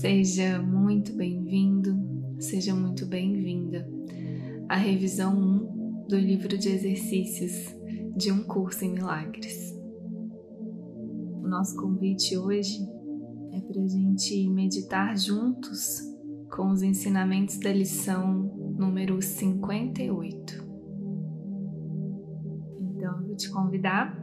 Seja muito bem-vindo, seja muito bem-vinda à revisão 1 do livro de exercícios de um curso em milagres. O nosso convite hoje é para a gente meditar juntos com os ensinamentos da lição número 58. Então, eu vou te convidar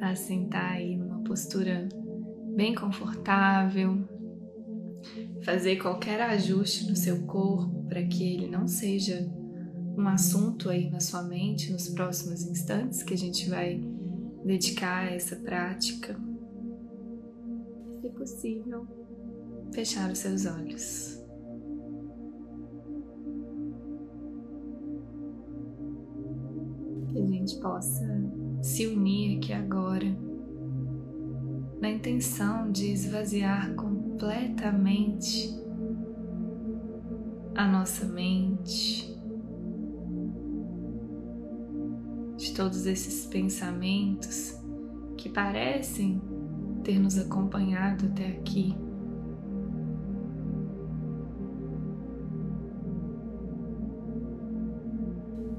a sentar aí numa postura bem confortável, fazer qualquer ajuste no seu corpo para que ele não seja um assunto aí na sua mente nos próximos instantes que a gente vai dedicar a essa prática. Se possível, fechar os seus olhos. Que a gente possa se unir aqui agora na intenção de esvaziar completamente a nossa mente de todos esses pensamentos que parecem ter nos acompanhado até aqui.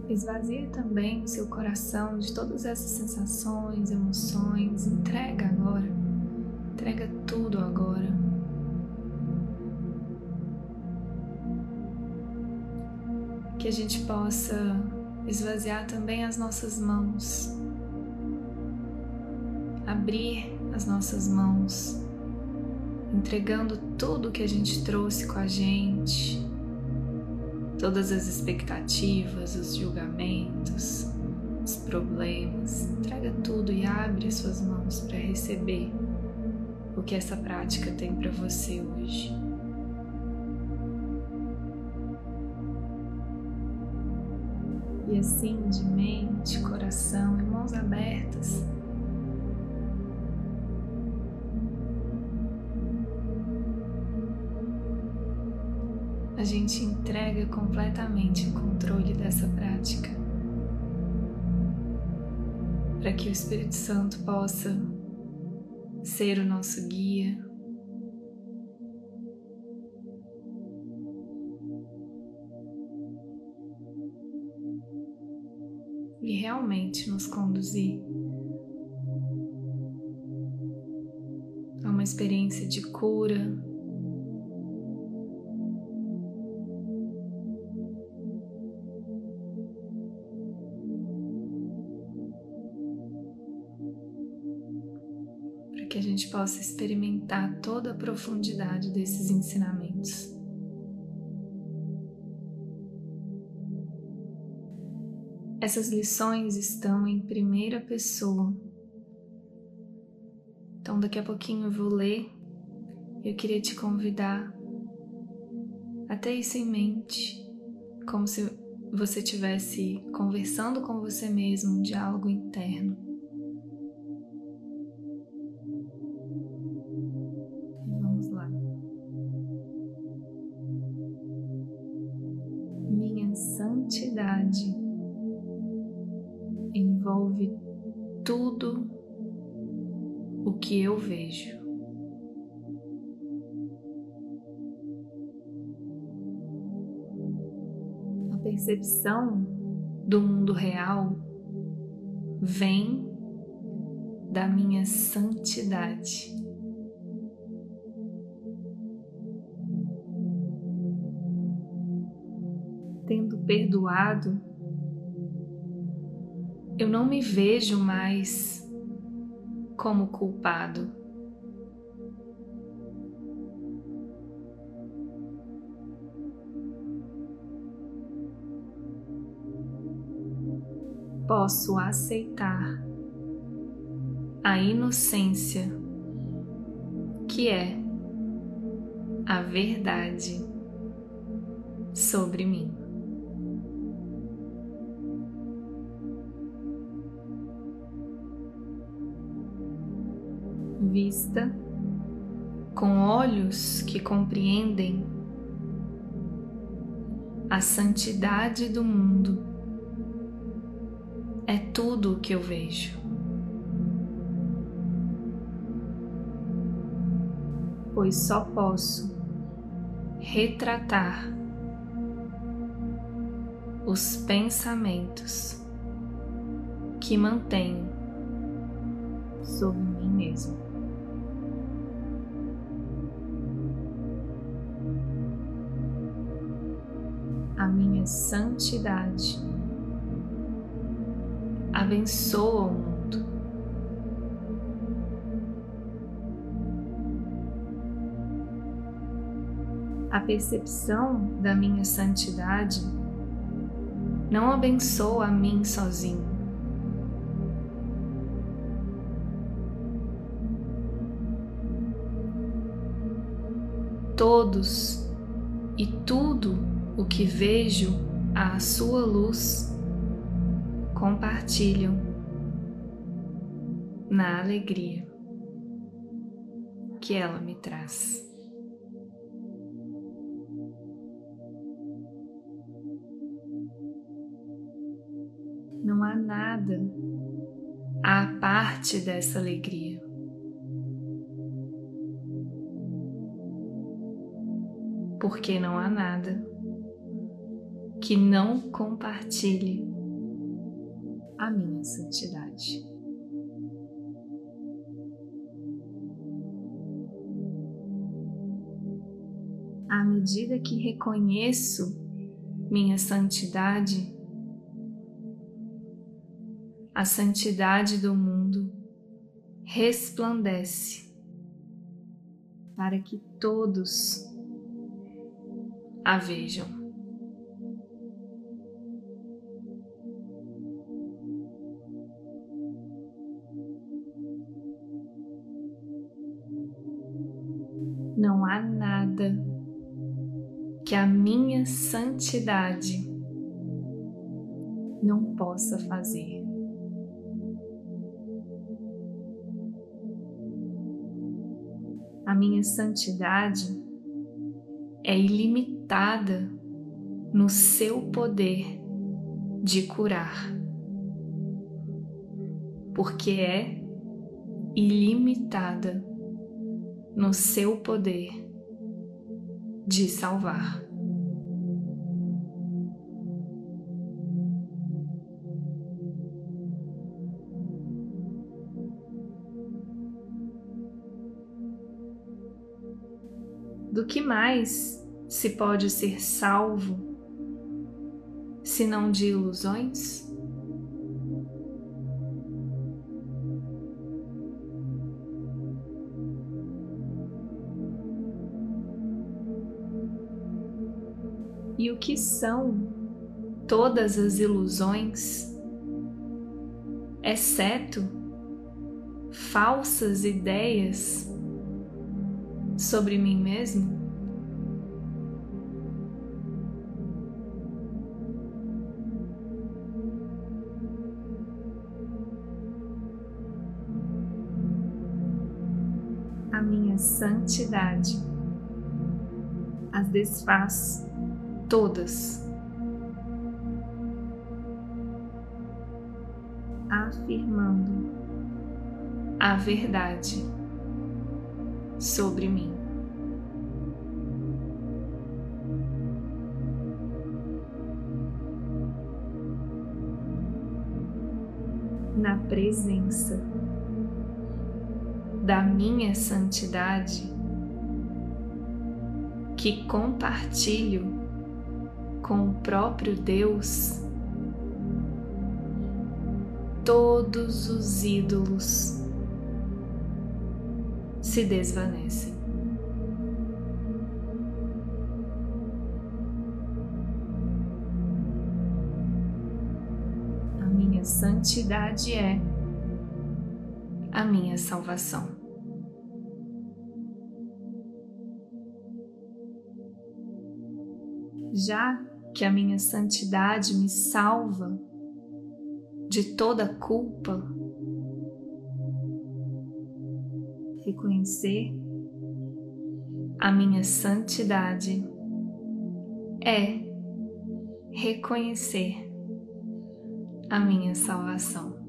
Esvazie também o seu coração de todas essas sensações, emoções, entrega agora Entrega tudo agora. Que a gente possa esvaziar também as nossas mãos, abrir as nossas mãos, entregando tudo que a gente trouxe com a gente, todas as expectativas, os julgamentos, os problemas. Entrega tudo e abre as suas mãos para receber o que essa prática tem para você hoje. E assim, de mente, coração e mãos abertas, a gente entrega completamente o controle dessa prática para que o Espírito Santo possa ser o nosso guia. Realmente nos conduzir a uma experiência de cura, que a gente possa experimentar toda a profundidade desses ensinamentos. Essas lições estão em primeira pessoa. Então, daqui a pouquinho eu vou ler. Eu queria te convidar a ter isso em mente, como se você estivesse conversando com você mesmo, um diálogo interno. Percepção do mundo real vem da minha santidade. tendo perdoado, eu não me vejo mais como culpado. Posso aceitar a inocência que é a verdade sobre mim. vista com olhos que compreendem a santidade do mundo. É tudo o que eu vejo. pois só posso retratar os pensamentos que mantenho sobre mim mesmo. A minha santidade abençoa o mundo. A percepção da minha santidade não abençoa a mim sozinho. Todos e tudo o que vejo à sua luz compartilham na alegria que ela me traz. Não há nada à parte dessa alegria. Porque não há nada que não compartilhe a minha santidade. À medida que reconheço minha santidade, a santidade do mundo resplandece para que todos a vejam. Não há nada que a minha santidade não possa fazer. A minha santidade é ilimitada no seu poder de curar, porque é ilimitada no seu poder de salvar. Do que mais se pode ser salvo, se não de ilusões? Que são todas as ilusões, exceto falsas ideias sobre mim mesmo? A minha santidade as desfaz todas. Afirmando a verdade sobre mim. Na presença da minha santidade, que compartilho com o próprio Deus, todos os ídolos se desvanecem. A minha santidade é a minha salvação. Já que a minha santidade me salva de toda culpa. Reconhecer a minha santidade é reconhecer a minha salvação.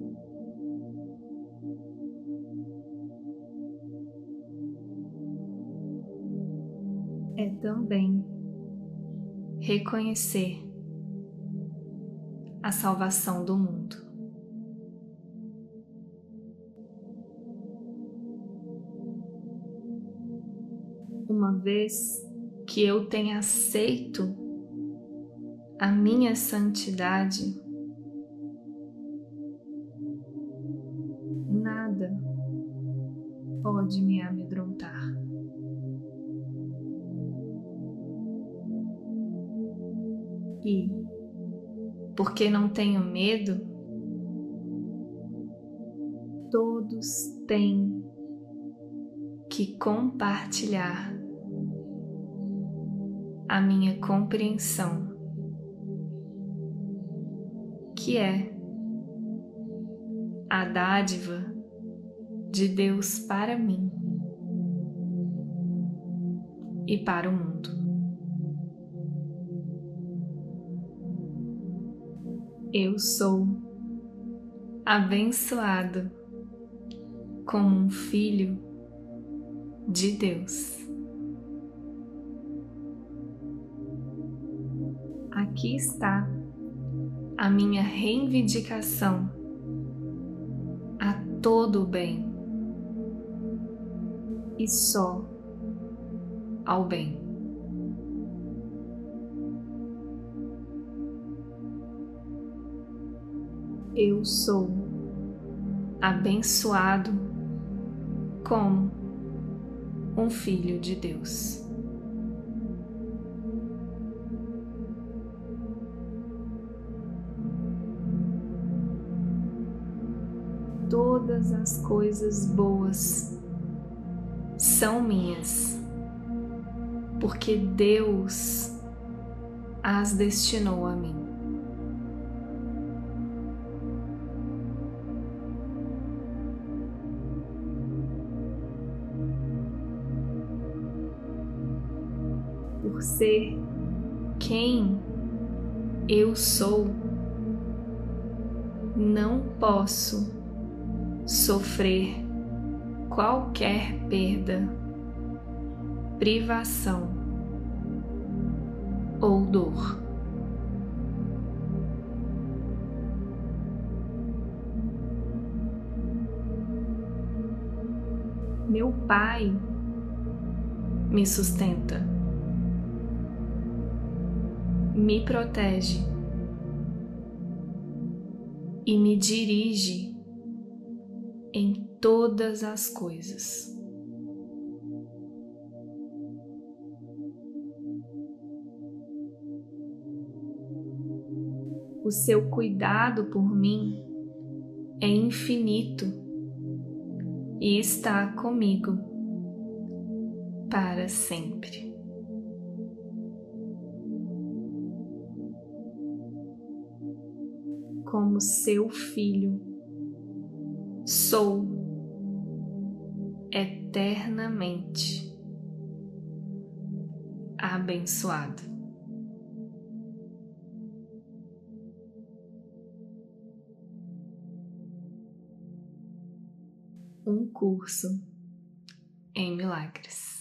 é também reconhecer a salvação do mundo. Uma vez que eu tenha aceito a minha santidade, nada pode me amedrontar. E, porque não tenho medo, todos têm que compartilhar a minha compreensão, que é a dádiva de Deus para mim e para o mundo. Eu sou abençoado como um filho de Deus. aqui está a minha reivindicação a todo o bem e só ao bem. Eu sou abençoado como um filho de Deus. todas as coisas boas são minhas, porque Deus as destinou a mim. Por ser quem eu sou, não posso sofrer qualquer perda, privação ou dor. Meu Pai me sustenta, me protege e me dirige em todas as coisas. O seu cuidado por mim é infinito e está comigo para sempre. Como seu filho sou eternamente abençoado. Um curso em milagres.